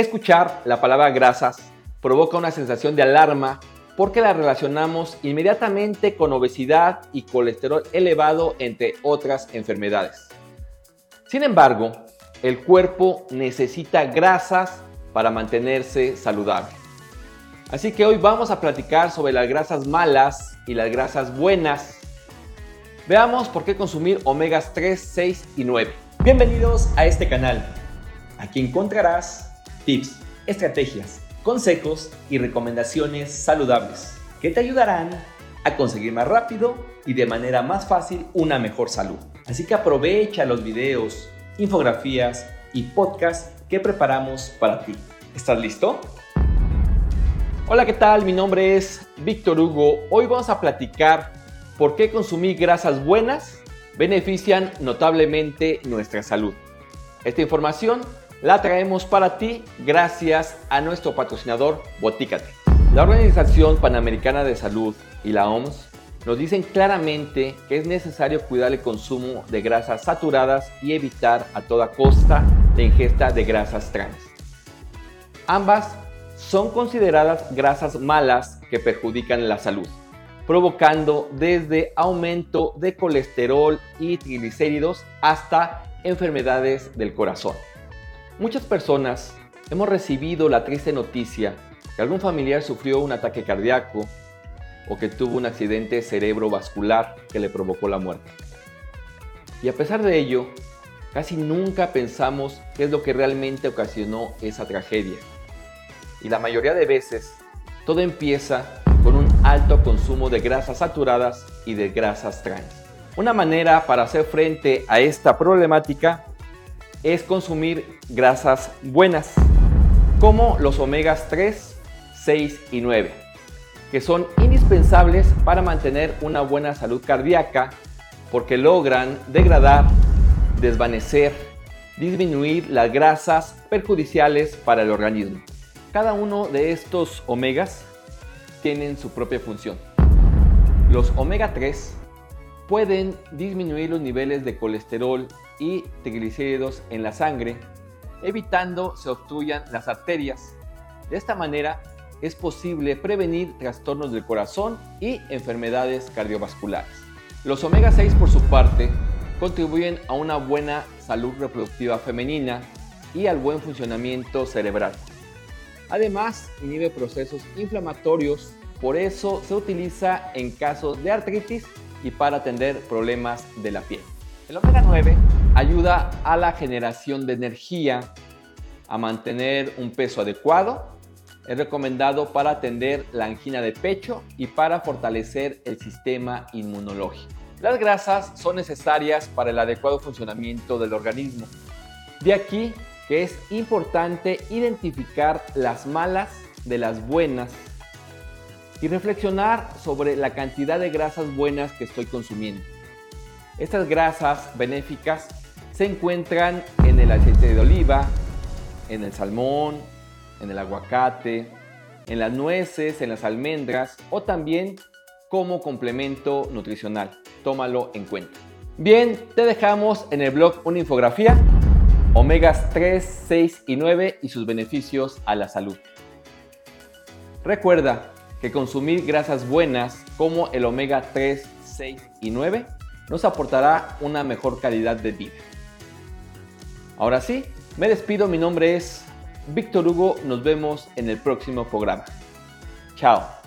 Escuchar la palabra grasas provoca una sensación de alarma porque la relacionamos inmediatamente con obesidad y colesterol elevado, entre otras enfermedades. Sin embargo, el cuerpo necesita grasas para mantenerse saludable. Así que hoy vamos a platicar sobre las grasas malas y las grasas buenas. Veamos por qué consumir omegas 3, 6 y 9. Bienvenidos a este canal. Aquí encontrarás tips, estrategias, consejos y recomendaciones saludables que te ayudarán a conseguir más rápido y de manera más fácil una mejor salud. Así que aprovecha los videos, infografías y podcasts que preparamos para ti. ¿Estás listo? Hola, ¿qué tal? Mi nombre es Víctor Hugo. Hoy vamos a platicar por qué consumir grasas buenas benefician notablemente nuestra salud. Esta información la traemos para ti gracias a nuestro patrocinador Botícate. La Organización Panamericana de Salud y la OMS nos dicen claramente que es necesario cuidar el consumo de grasas saturadas y evitar a toda costa la ingesta de grasas trans. Ambas son consideradas grasas malas que perjudican la salud, provocando desde aumento de colesterol y triglicéridos hasta enfermedades del corazón. Muchas personas hemos recibido la triste noticia que algún familiar sufrió un ataque cardíaco o que tuvo un accidente cerebrovascular que le provocó la muerte. Y a pesar de ello, casi nunca pensamos qué es lo que realmente ocasionó esa tragedia. Y la mayoría de veces, todo empieza con un alto consumo de grasas saturadas y de grasas trans. Una manera para hacer frente a esta problemática es consumir grasas buenas, como los omegas 3, 6 y 9, que son indispensables para mantener una buena salud cardíaca porque logran degradar, desvanecer, disminuir las grasas perjudiciales para el organismo. Cada uno de estos omegas tienen su propia función. Los omega 3 pueden disminuir los niveles de colesterol y triglicéridos en la sangre, evitando se obstruyan las arterias. De esta manera es posible prevenir trastornos del corazón y enfermedades cardiovasculares. Los omega 6 por su parte contribuyen a una buena salud reproductiva femenina y al buen funcionamiento cerebral. Además, inhibe procesos inflamatorios, por eso se utiliza en casos de artritis y para atender problemas de la piel. El omega 9 ayuda a la generación de energía, a mantener un peso adecuado. Es recomendado para atender la angina de pecho y para fortalecer el sistema inmunológico. Las grasas son necesarias para el adecuado funcionamiento del organismo. De aquí que es importante identificar las malas de las buenas y reflexionar sobre la cantidad de grasas buenas que estoy consumiendo. Estas grasas benéficas se encuentran en el aceite de oliva, en el salmón, en el aguacate, en las nueces, en las almendras o también como complemento nutricional. Tómalo en cuenta. Bien, te dejamos en el blog una infografía, omegas 3, 6 y 9 y sus beneficios a la salud. Recuerda, que consumir grasas buenas como el omega 3, 6 y 9 nos aportará una mejor calidad de vida. Ahora sí, me despido, mi nombre es Víctor Hugo, nos vemos en el próximo programa. Chao.